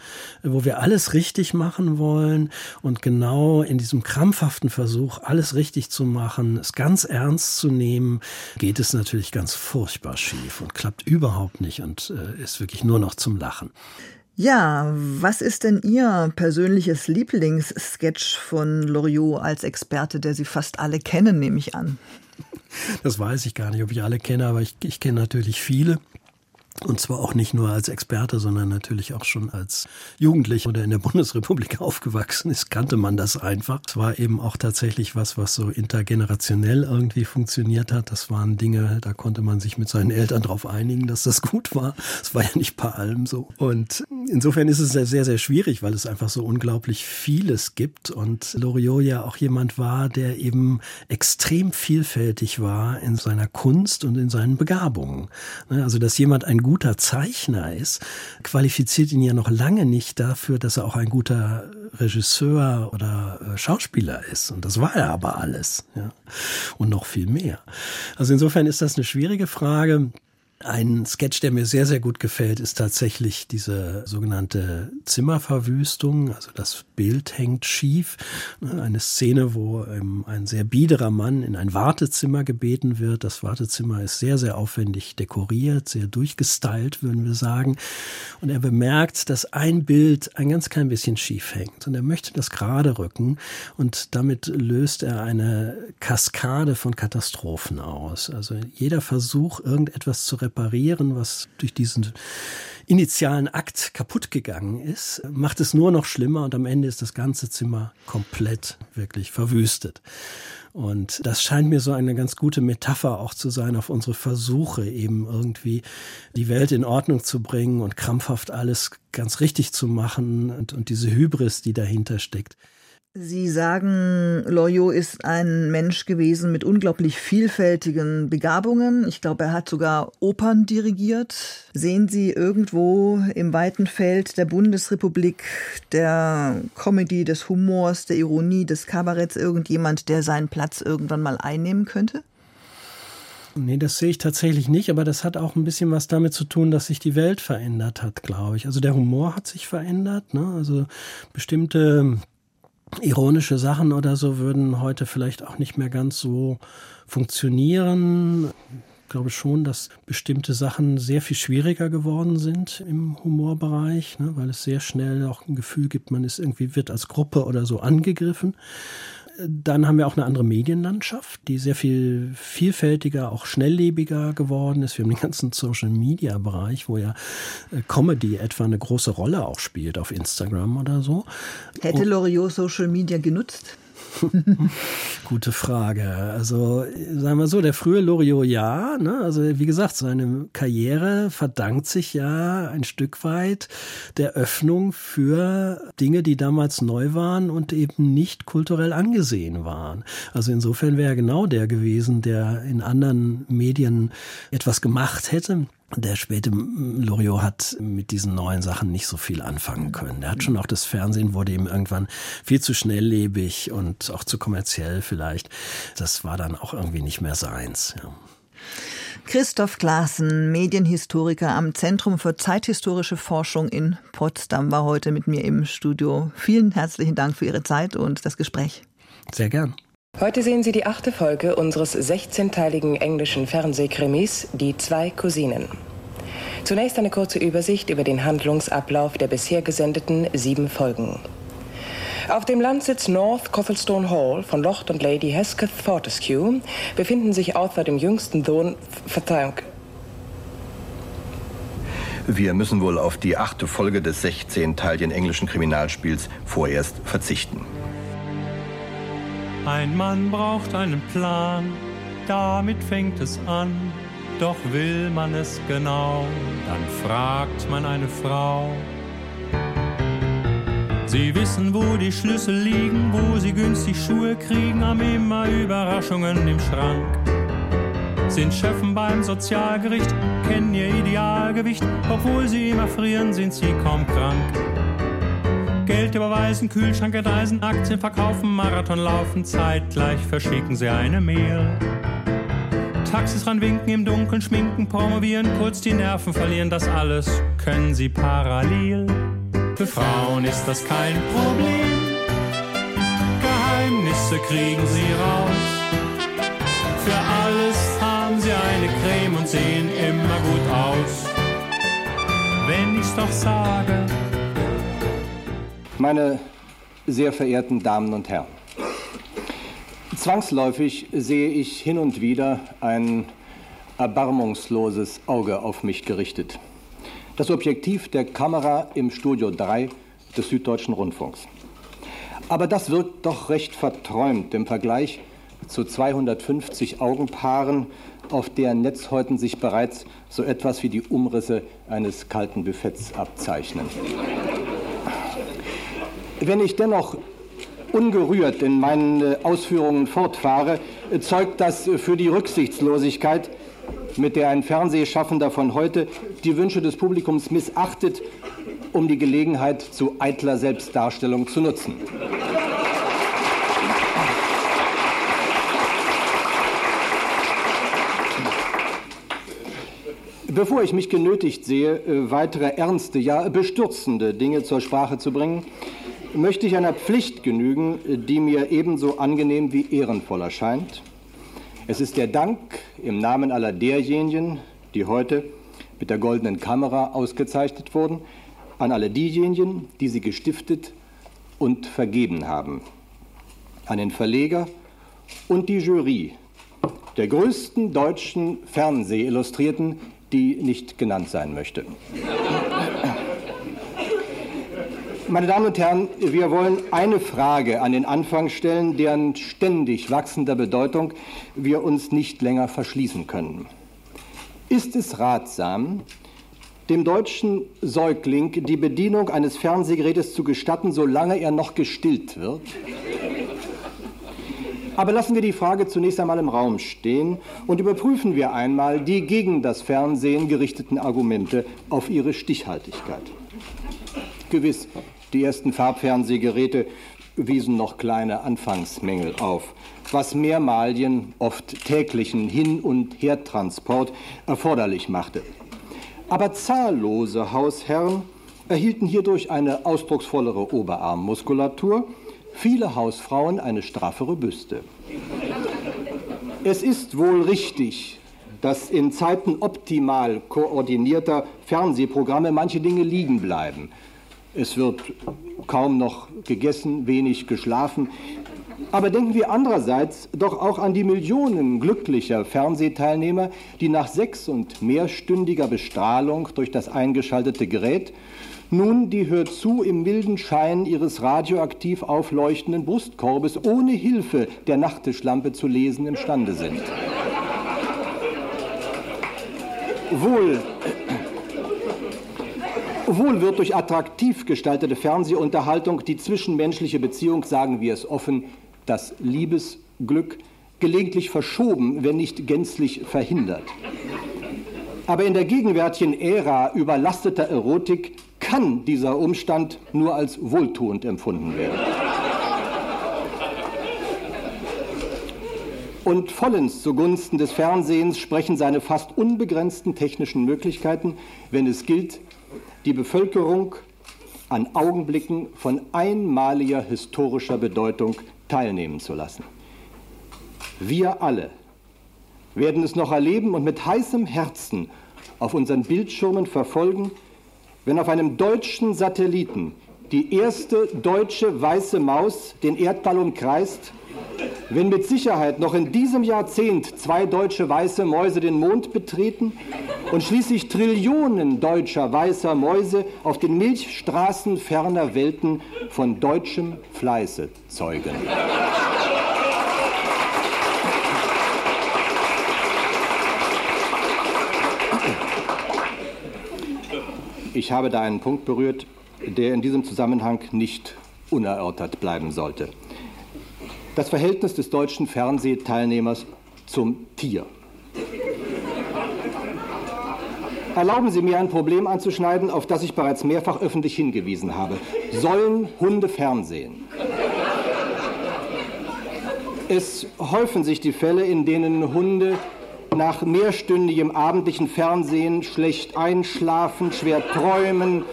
wo wir alles richtig machen wollen und genau in diesem krampfhaften Versuch, alles richtig zu machen, es ganz ernst zu nehmen, geht es natürlich ganz furchtbar schief und klappt überhaupt nicht und äh, ist wirklich nur noch zum Lachen. Ja, was ist denn Ihr persönliches Lieblingssketch von Loriot als Experte, der Sie fast alle kennen, nehme ich an? Das weiß ich gar nicht, ob ich alle kenne, aber ich, ich kenne natürlich viele. Und zwar auch nicht nur als Experte, sondern natürlich auch schon als Jugendlicher oder in der Bundesrepublik aufgewachsen ist, kannte man das einfach. Es war eben auch tatsächlich was, was so intergenerationell irgendwie funktioniert hat. Das waren Dinge, da konnte man sich mit seinen Eltern darauf einigen, dass das gut war. Es war ja nicht bei allem so. Und insofern ist es sehr, sehr schwierig, weil es einfach so unglaublich vieles gibt. Und Loriot ja auch jemand war, der eben extrem vielfältig war in seiner Kunst und in seinen Begabungen. Ne, also, dass jemand ein guter Zeichner ist, qualifiziert ihn ja noch lange nicht dafür, dass er auch ein guter Regisseur oder äh, Schauspieler ist. Und das war er aber alles. Ja. Und noch viel mehr. Also insofern ist das eine schwierige Frage. Ein Sketch, der mir sehr, sehr gut gefällt, ist tatsächlich diese sogenannte Zimmerverwüstung. Also das Bild hängt schief. Eine Szene, wo ein sehr biederer Mann in ein Wartezimmer gebeten wird. Das Wartezimmer ist sehr, sehr aufwendig dekoriert, sehr durchgestylt, würden wir sagen. Und er bemerkt, dass ein Bild ein ganz klein bisschen schief hängt. Und er möchte das gerade rücken. Und damit löst er eine Kaskade von Katastrophen aus. Also jeder Versuch, irgendetwas zu reparieren, reparieren, was durch diesen initialen Akt kaputt gegangen ist, macht es nur noch schlimmer und am Ende ist das ganze Zimmer komplett wirklich verwüstet. Und das scheint mir so eine ganz gute Metapher auch zu sein auf unsere Versuche, eben irgendwie die Welt in Ordnung zu bringen und krampfhaft alles ganz richtig zu machen und, und diese Hybris, die dahinter steckt. Sie sagen, Loriot ist ein Mensch gewesen mit unglaublich vielfältigen Begabungen. Ich glaube, er hat sogar Opern dirigiert. Sehen Sie irgendwo im weiten Feld der Bundesrepublik, der Comedy, des Humors, der Ironie, des Kabaretts irgendjemand, der seinen Platz irgendwann mal einnehmen könnte? Nee, das sehe ich tatsächlich nicht, aber das hat auch ein bisschen was damit zu tun, dass sich die Welt verändert hat, glaube ich. Also der Humor hat sich verändert. Ne? Also bestimmte ironische Sachen oder so würden heute vielleicht auch nicht mehr ganz so funktionieren. Ich glaube schon, dass bestimmte Sachen sehr viel schwieriger geworden sind im Humorbereich, ne, weil es sehr schnell auch ein Gefühl gibt, man ist irgendwie wird als Gruppe oder so angegriffen. Dann haben wir auch eine andere Medienlandschaft, die sehr viel vielfältiger, auch schnelllebiger geworden ist. Wir haben den ganzen Social-Media-Bereich, wo ja äh, Comedy etwa eine große Rolle auch spielt auf Instagram oder so. Hätte Loriot Social Media genutzt? Gute Frage. Also sagen wir so, der frühe Loriot ja. Ne? Also wie gesagt, seine Karriere verdankt sich ja ein Stück weit der Öffnung für Dinge, die damals neu waren und eben nicht kulturell angesehen waren. Also insofern wäre er genau der gewesen, der in anderen Medien etwas gemacht hätte der späte Loriot hat mit diesen neuen Sachen nicht so viel anfangen können. Er hat schon auch das Fernsehen wurde ihm irgendwann viel zu schnelllebig und auch zu kommerziell vielleicht. Das war dann auch irgendwie nicht mehr seins. Ja. Christoph Klaassen, Medienhistoriker am Zentrum für zeithistorische Forschung in Potsdam, war heute mit mir im Studio. Vielen herzlichen Dank für Ihre Zeit und das Gespräch. Sehr gern. Heute sehen Sie die achte Folge unseres 16-teiligen englischen Fernsehkrimis Die zwei Cousinen. Zunächst eine kurze Übersicht über den Handlungsablauf der bisher gesendeten sieben Folgen. Auf dem Landsitz North Cothelstone Hall von Lord und Lady Hesketh Fortescue befinden sich außer dem jüngsten Sohn... Verzeihung. Wir müssen wohl auf die achte Folge des 16-teiligen englischen Kriminalspiels vorerst verzichten. Ein Mann braucht einen Plan, damit fängt es an. Doch will man es genau, dann fragt man eine Frau. Sie wissen, wo die Schlüssel liegen, wo sie günstig Schuhe kriegen, haben immer Überraschungen im Schrank. Sind Schöffen beim Sozialgericht, kennen ihr Idealgewicht, obwohl sie immer frieren, sind sie kaum krank. Geld überweisen, Kühlschrank entreisen, Aktien verkaufen, Marathon laufen, zeitgleich verschicken sie eine Mail. Taxis ranwinken, im Dunkeln schminken, promovieren, kurz die Nerven verlieren, das alles können sie parallel. Für Frauen ist das kein Problem, Geheimnisse kriegen sie raus. Für alles haben sie eine Creme und sehen immer gut aus. Wenn ich's doch sage, meine sehr verehrten Damen und Herren, zwangsläufig sehe ich hin und wieder ein erbarmungsloses Auge auf mich gerichtet. Das Objektiv der Kamera im Studio 3 des Süddeutschen Rundfunks. Aber das wirkt doch recht verträumt im Vergleich zu 250 Augenpaaren, auf deren Netzhäuten sich bereits so etwas wie die Umrisse eines kalten Buffets abzeichnen. Wenn ich dennoch ungerührt in meinen äh, Ausführungen fortfahre, äh, zeugt das für die Rücksichtslosigkeit, mit der ein Fernsehschaffender von heute die Wünsche des Publikums missachtet, um die Gelegenheit zu eitler Selbstdarstellung zu nutzen. Bevor ich mich genötigt sehe, äh, weitere ernste, ja bestürzende Dinge zur Sprache zu bringen, möchte ich einer Pflicht genügen, die mir ebenso angenehm wie ehrenvoll erscheint. Es ist der Dank im Namen aller derjenigen, die heute mit der goldenen Kamera ausgezeichnet wurden, an alle diejenigen, die sie gestiftet und vergeben haben, an den Verleger und die Jury der größten deutschen Fernsehillustrierten, die nicht genannt sein möchte. Meine Damen und Herren, wir wollen eine Frage an den Anfang stellen, deren ständig wachsender Bedeutung wir uns nicht länger verschließen können. Ist es ratsam, dem deutschen Säugling die Bedienung eines Fernsehgerätes zu gestatten, solange er noch gestillt wird? Aber lassen wir die Frage zunächst einmal im Raum stehen und überprüfen wir einmal die gegen das Fernsehen gerichteten Argumente auf ihre Stichhaltigkeit. Gewiss, die ersten Farbfernsehgeräte wiesen noch kleine Anfangsmängel auf, was Mehrmalien, oft täglichen Hin- und Hertransport erforderlich machte. Aber zahllose Hausherren erhielten hierdurch eine ausdrucksvollere Oberarmmuskulatur, viele Hausfrauen eine straffere Büste. Es ist wohl richtig, dass in Zeiten optimal koordinierter Fernsehprogramme manche Dinge liegen bleiben. Es wird kaum noch gegessen, wenig geschlafen. Aber denken wir andererseits doch auch an die Millionen glücklicher Fernsehteilnehmer, die nach sechs- und mehrstündiger Bestrahlung durch das eingeschaltete Gerät nun die Hör zu im milden Schein ihres radioaktiv aufleuchtenden Brustkorbes ohne Hilfe der Nachttischlampe zu lesen imstande sind. Wohl Wohl wird durch attraktiv gestaltete Fernsehunterhaltung die zwischenmenschliche Beziehung, sagen wir es offen, das Liebesglück gelegentlich verschoben, wenn nicht gänzlich verhindert. Aber in der gegenwärtigen Ära überlasteter Erotik kann dieser Umstand nur als wohltuend empfunden werden. Und vollends zugunsten des Fernsehens sprechen seine fast unbegrenzten technischen Möglichkeiten, wenn es gilt, die Bevölkerung an Augenblicken von einmaliger historischer Bedeutung teilnehmen zu lassen. Wir alle werden es noch erleben und mit heißem Herzen auf unseren Bildschirmen verfolgen, wenn auf einem deutschen Satelliten die erste deutsche weiße Maus den Erdball umkreist, wenn mit Sicherheit noch in diesem Jahrzehnt zwei deutsche weiße Mäuse den Mond betreten und schließlich Trillionen deutscher weißer Mäuse auf den Milchstraßen ferner Welten von deutschem Fleiße zeugen. Ich habe da einen Punkt berührt, der in diesem Zusammenhang nicht unerörtert bleiben sollte. Das Verhältnis des deutschen Fernsehteilnehmers zum Tier. Erlauben Sie mir ein Problem anzuschneiden, auf das ich bereits mehrfach öffentlich hingewiesen habe. Sollen Hunde fernsehen? Es häufen sich die Fälle, in denen Hunde nach mehrstündigem abendlichen Fernsehen schlecht einschlafen, schwer träumen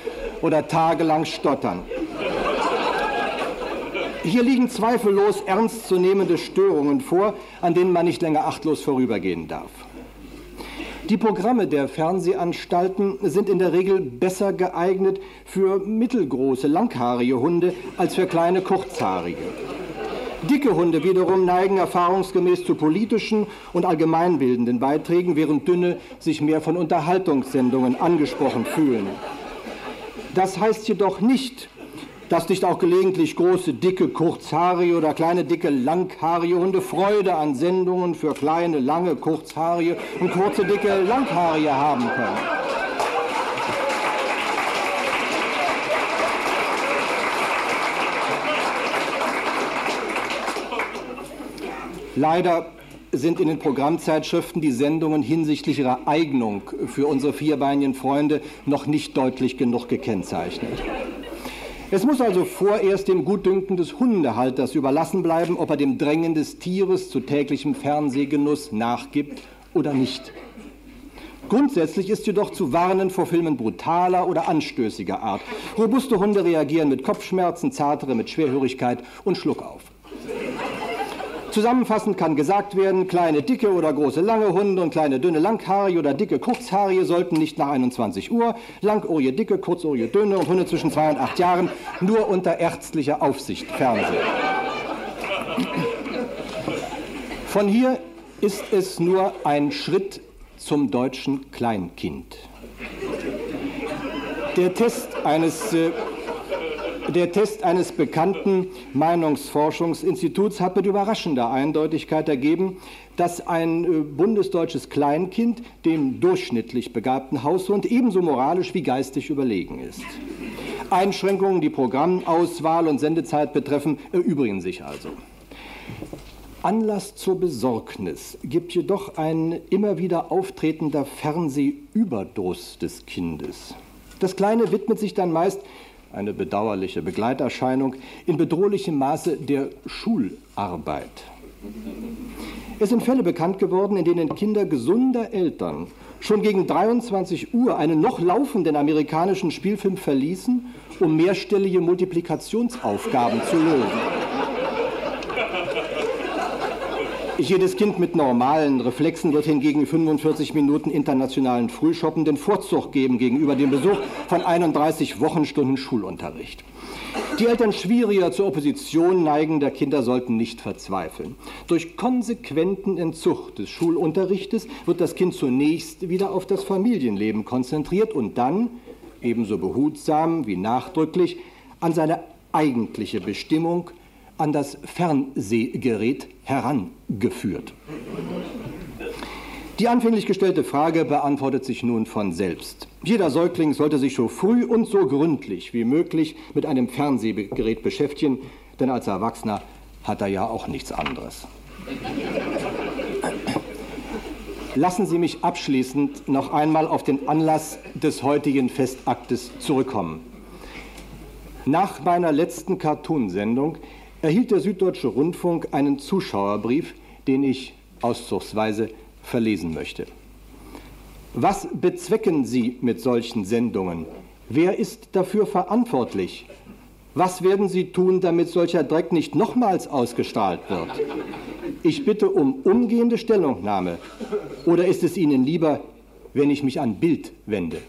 oder tagelang stottern. Hier liegen zweifellos ernstzunehmende Störungen vor, an denen man nicht länger achtlos vorübergehen darf. Die Programme der Fernsehanstalten sind in der Regel besser geeignet für mittelgroße, langhaarige Hunde als für kleine, kurzhaarige. Dicke Hunde wiederum neigen erfahrungsgemäß zu politischen und allgemeinbildenden Beiträgen, während dünne sich mehr von Unterhaltungssendungen angesprochen fühlen. Das heißt jedoch nicht, dass nicht auch gelegentlich große, dicke, kurzhaarige oder kleine, dicke, langhaarige Hunde Freude an Sendungen für kleine, lange, kurzhaarige und kurze, dicke, langhaarige haben können. Leider sind in den Programmzeitschriften die Sendungen hinsichtlich ihrer Eignung für unsere vierbeinigen Freunde noch nicht deutlich genug gekennzeichnet. Es muss also vorerst dem Gutdünken des Hundehalters überlassen bleiben, ob er dem Drängen des Tieres zu täglichem Fernsehgenuss nachgibt oder nicht. Grundsätzlich ist jedoch zu warnen vor Filmen brutaler oder anstößiger Art. Robuste Hunde reagieren mit Kopfschmerzen, zartere mit Schwerhörigkeit und Schluckauf. Zusammenfassend kann gesagt werden, kleine dicke oder große lange Hunde und kleine dünne langhaarige oder dicke kurzhaarige sollten nicht nach 21 Uhr, langohrige dicke, kurzohrige dünne und Hunde zwischen zwei und acht Jahren nur unter ärztlicher Aufsicht fernsehen. Von hier ist es nur ein Schritt zum deutschen Kleinkind. Der Test eines äh, Der Test eines bekannten Meinungsforschungsinstituts hat mit überraschender Eindeutigkeit ergeben, dass ein äh, bundesdeutsches Kleinkind dem durchschnittlich begabten Haushund ebenso moralisch wie geistig überlegen ist. Einschränkungen, die Programmauswahl und Sendezeit betreffen, erübrigen sich also. Anlass zur Besorgnis gibt jedoch ein immer wieder auftretender Fernsehüberdruss des Kindes. Das Kleine widmet sich dann meist, eine bedauerliche Begleiterscheinung, in bedrohlichem Maße der Schularbeit. Es sind Fälle bekannt geworden, in denen Kinder gesunder Eltern schon gegen 23 Uhr einen noch laufenden amerikanischen Spielfilm verließen, um mehrstellige Multiplikationsaufgaben zu lösen. Jedes Kind mit normalen Reflexen wird hingegen 45 Minuten internationalen Frühschoppen den Vorzug geben gegenüber dem Besuch von 31 Wochenstunden Schulunterricht. Die Eltern schwieriger zur Opposition neigender Kinder sollten nicht verzweifeln. Durch konsequenten Entzug des Schulunterrichtes wird das Kind zunächst wieder auf das Familienleben konzentriert und dann, ebenso behutsam wie nachdrücklich, an seine eigentliche Bestimmung, an das Fernsehgerät herangeführt. Die anfänglich gestellte Frage beantwortet sich nun von selbst. Jeder Säugling sollte sich so früh und so gründlich wie möglich mit einem Fernsehgerät beschäftigen, denn als Erwachsener hat er ja auch nichts anderes. Lassen Sie mich abschließend noch einmal auf den Anlass des heutigen Festaktes zurückkommen. Nach meiner letzten Cartoonsendung erhielt der Süddeutsche Rundfunk einen Zuschauerbrief, den ich auszugsweise verlesen möchte. Was bezwecken Sie mit solchen Sendungen? Wer ist dafür verantwortlich? Was werden Sie tun, damit solcher Dreck nicht nochmals ausgestrahlt wird? Ich bitte um umgehende Stellungnahme. Oder ist es Ihnen lieber, wenn ich mich an Bild wende?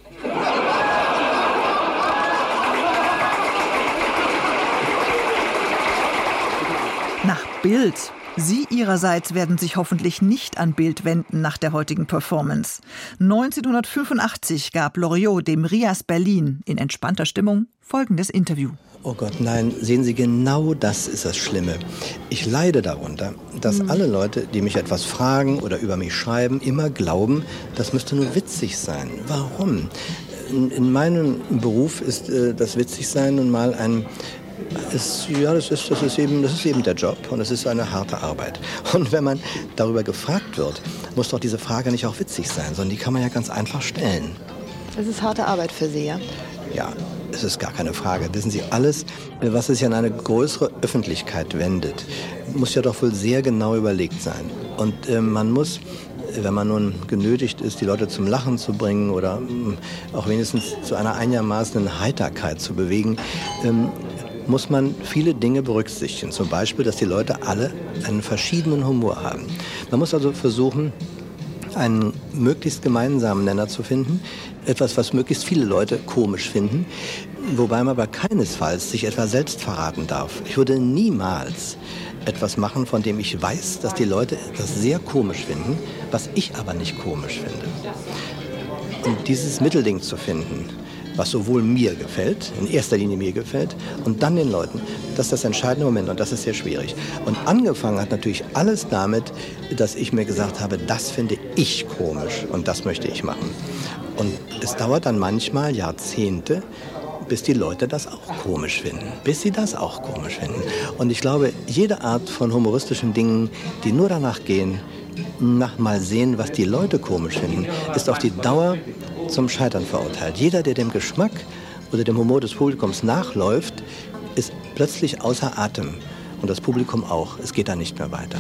Bild. Sie ihrerseits werden sich hoffentlich nicht an Bild wenden nach der heutigen Performance. 1985 gab Loriot dem Rias Berlin in entspannter Stimmung folgendes Interview. Oh Gott, nein, sehen Sie, genau das ist das Schlimme. Ich leide darunter, dass mhm. alle Leute, die mich etwas fragen oder über mich schreiben, immer glauben, das müsste nur witzig sein. Warum? In, in meinem Beruf ist äh, das Witzigsein nun mal ein ist, ja, das ist, das, ist eben, das ist eben der Job und es ist eine harte Arbeit. Und wenn man darüber gefragt wird, muss doch diese Frage nicht auch witzig sein, sondern die kann man ja ganz einfach stellen. Das ist harte Arbeit für Sie, ja? Ja, es ist gar keine Frage. Wissen Sie, alles, was sich an eine größere Öffentlichkeit wendet, muss ja doch wohl sehr genau überlegt sein. Und äh, man muss wenn man nun genötigt ist, die Leute zum Lachen zu bringen oder mm, auch wenigstens zu einer einigermaßen Heiterkeit zu bewegen, ähm, muss man viele Dinge berücksichtigen. Zum Beispiel, dass die Leute alle einen verschiedenen Humor haben. Man muss also versuchen, einen möglichst gemeinsamen Nenner zu finden, etwas, was möglichst viele Leute komisch finden, wobei man aber keinesfalls sich etwa selbst verraten darf. Ich würde niemals etwas machen, von dem ich weiß, dass die Leute das sehr komisch finden, was ich aber nicht komisch finde. Und dieses Mittelding zu finden, was sowohl mir gefällt, in erster Linie mir gefällt, und dann den Leuten. Das ist das entscheidende Moment und das ist sehr schwierig. Und angefangen hat natürlich alles damit, dass ich mir gesagt habe, das finde ich komisch und das möchte ich machen. Und es dauert dann manchmal Jahrzehnte, bis die Leute das auch komisch finden. Bis sie das auch komisch finden. Und ich glaube, jede Art von humoristischen Dingen, die nur danach gehen, nach mal sehen, was die Leute komisch finden, ist auf die Dauer zum Scheitern verurteilt. Jeder, der dem Geschmack oder dem Humor des Publikums nachläuft, ist plötzlich außer Atem. Und das Publikum auch. Es geht da nicht mehr weiter.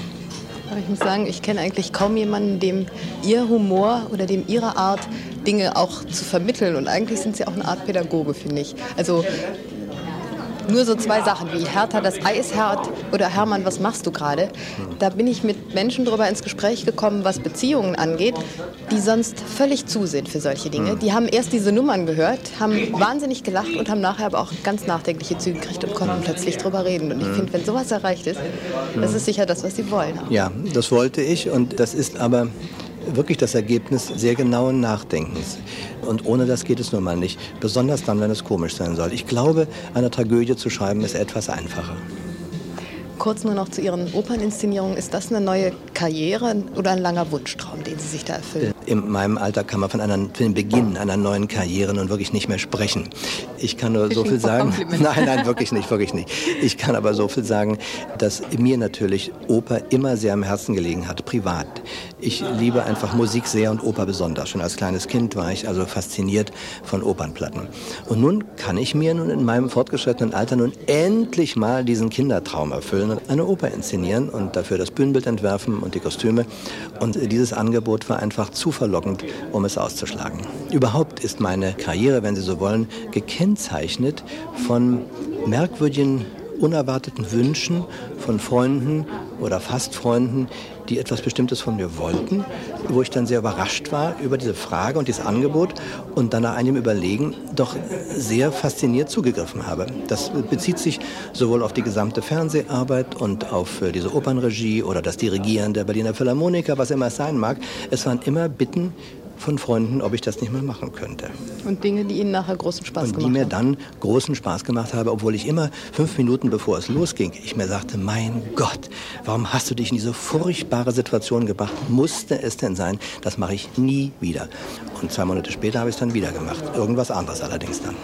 Aber ich muss sagen, ich kenne eigentlich kaum jemanden, dem ihr Humor oder dem ihre Art, Dinge auch zu vermitteln. Und eigentlich sind sie auch eine Art Pädagoge, finde ich. Also nur so zwei Sachen wie Hertha, das Eis hart oder Hermann, was machst du gerade? Da bin ich mit Menschen darüber ins Gespräch gekommen, was Beziehungen angeht, die sonst völlig zu sind für solche Dinge. Die haben erst diese Nummern gehört, haben wahnsinnig gelacht und haben nachher aber auch ganz nachdenkliche Züge gekriegt und konnten plötzlich drüber reden. Und ich finde, wenn sowas erreicht ist, das ist sicher das, was sie wollen. Ja, das wollte ich und das ist aber wirklich das Ergebnis sehr genauen Nachdenkens. Und ohne das geht es nun mal nicht, besonders dann, wenn es komisch sein soll. Ich glaube, eine Tragödie zu schreiben ist etwas einfacher. Kurz nur noch zu Ihren Operninszenierungen. Ist das eine neue Karriere oder ein langer Wunschtraum, den Sie sich da erfüllen? In meinem Alter kann man von einem Beginn einer neuen Karriere nun wirklich nicht mehr sprechen. Ich kann nur so viel sagen. Nein, nein, wirklich nicht, wirklich nicht. Ich kann aber so viel sagen, dass mir natürlich Oper immer sehr am Herzen gelegen hat, privat. Ich liebe einfach Musik sehr und Oper besonders. Schon als kleines Kind war ich also fasziniert von Opernplatten. Und nun kann ich mir nun in meinem fortgeschrittenen Alter nun endlich mal diesen Kindertraum erfüllen und eine Oper inszenieren und dafür das Bühnenbild entwerfen und die Kostüme. Und dieses Angebot war einfach zu verlockend, um es auszuschlagen. Überhaupt ist meine Karriere, wenn Sie so wollen, gekennzeichnet von merkwürdigen unerwarteten Wünschen von Freunden oder Fastfreunden, die etwas Bestimmtes von mir wollten, wo ich dann sehr überrascht war über diese Frage und dieses Angebot und dann nach einem Überlegen doch sehr fasziniert zugegriffen habe. Das bezieht sich sowohl auf die gesamte Fernseharbeit und auf äh, diese Opernregie oder das Dirigieren der Berliner Philharmoniker, was immer es sein mag. Es waren immer Bitten, von Freunden, ob ich das nicht mehr machen könnte. Und Dinge, die Ihnen nachher großen Spaß und gemacht haben? die mir dann großen Spaß gemacht haben, obwohl ich immer fünf Minuten bevor es losging, ich mir sagte, mein Gott, warum hast du dich in diese furchtbare Situation gebracht? Musste es denn sein? Das mache ich nie wieder. Und zwei Monate später habe ich es dann wieder gemacht. Irgendwas anderes allerdings dann.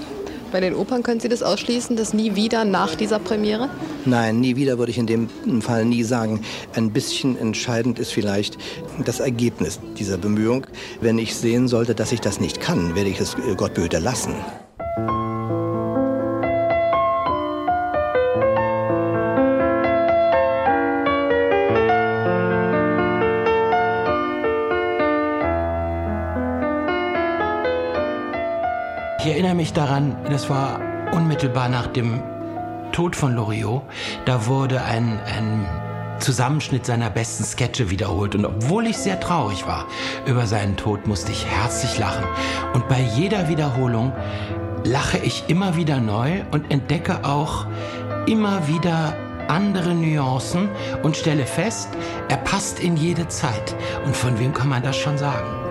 Bei den Opern können Sie das ausschließen, dass nie wieder nach dieser Premiere? Nein, nie wieder würde ich in dem Fall nie sagen. Ein bisschen entscheidend ist vielleicht das Ergebnis dieser Bemühung. Wenn ich sehen sollte, dass ich das nicht kann, werde ich es äh, Gott behüte lassen. Ich erinnere mich daran, das war unmittelbar nach dem Tod von Loriot. Da wurde ein, ein Zusammenschnitt seiner besten Sketche wiederholt. Und obwohl ich sehr traurig war über seinen Tod, musste ich herzlich lachen. Und bei jeder Wiederholung lache ich immer wieder neu und entdecke auch immer wieder andere Nuancen und stelle fest, er passt in jede Zeit. Und von wem kann man das schon sagen?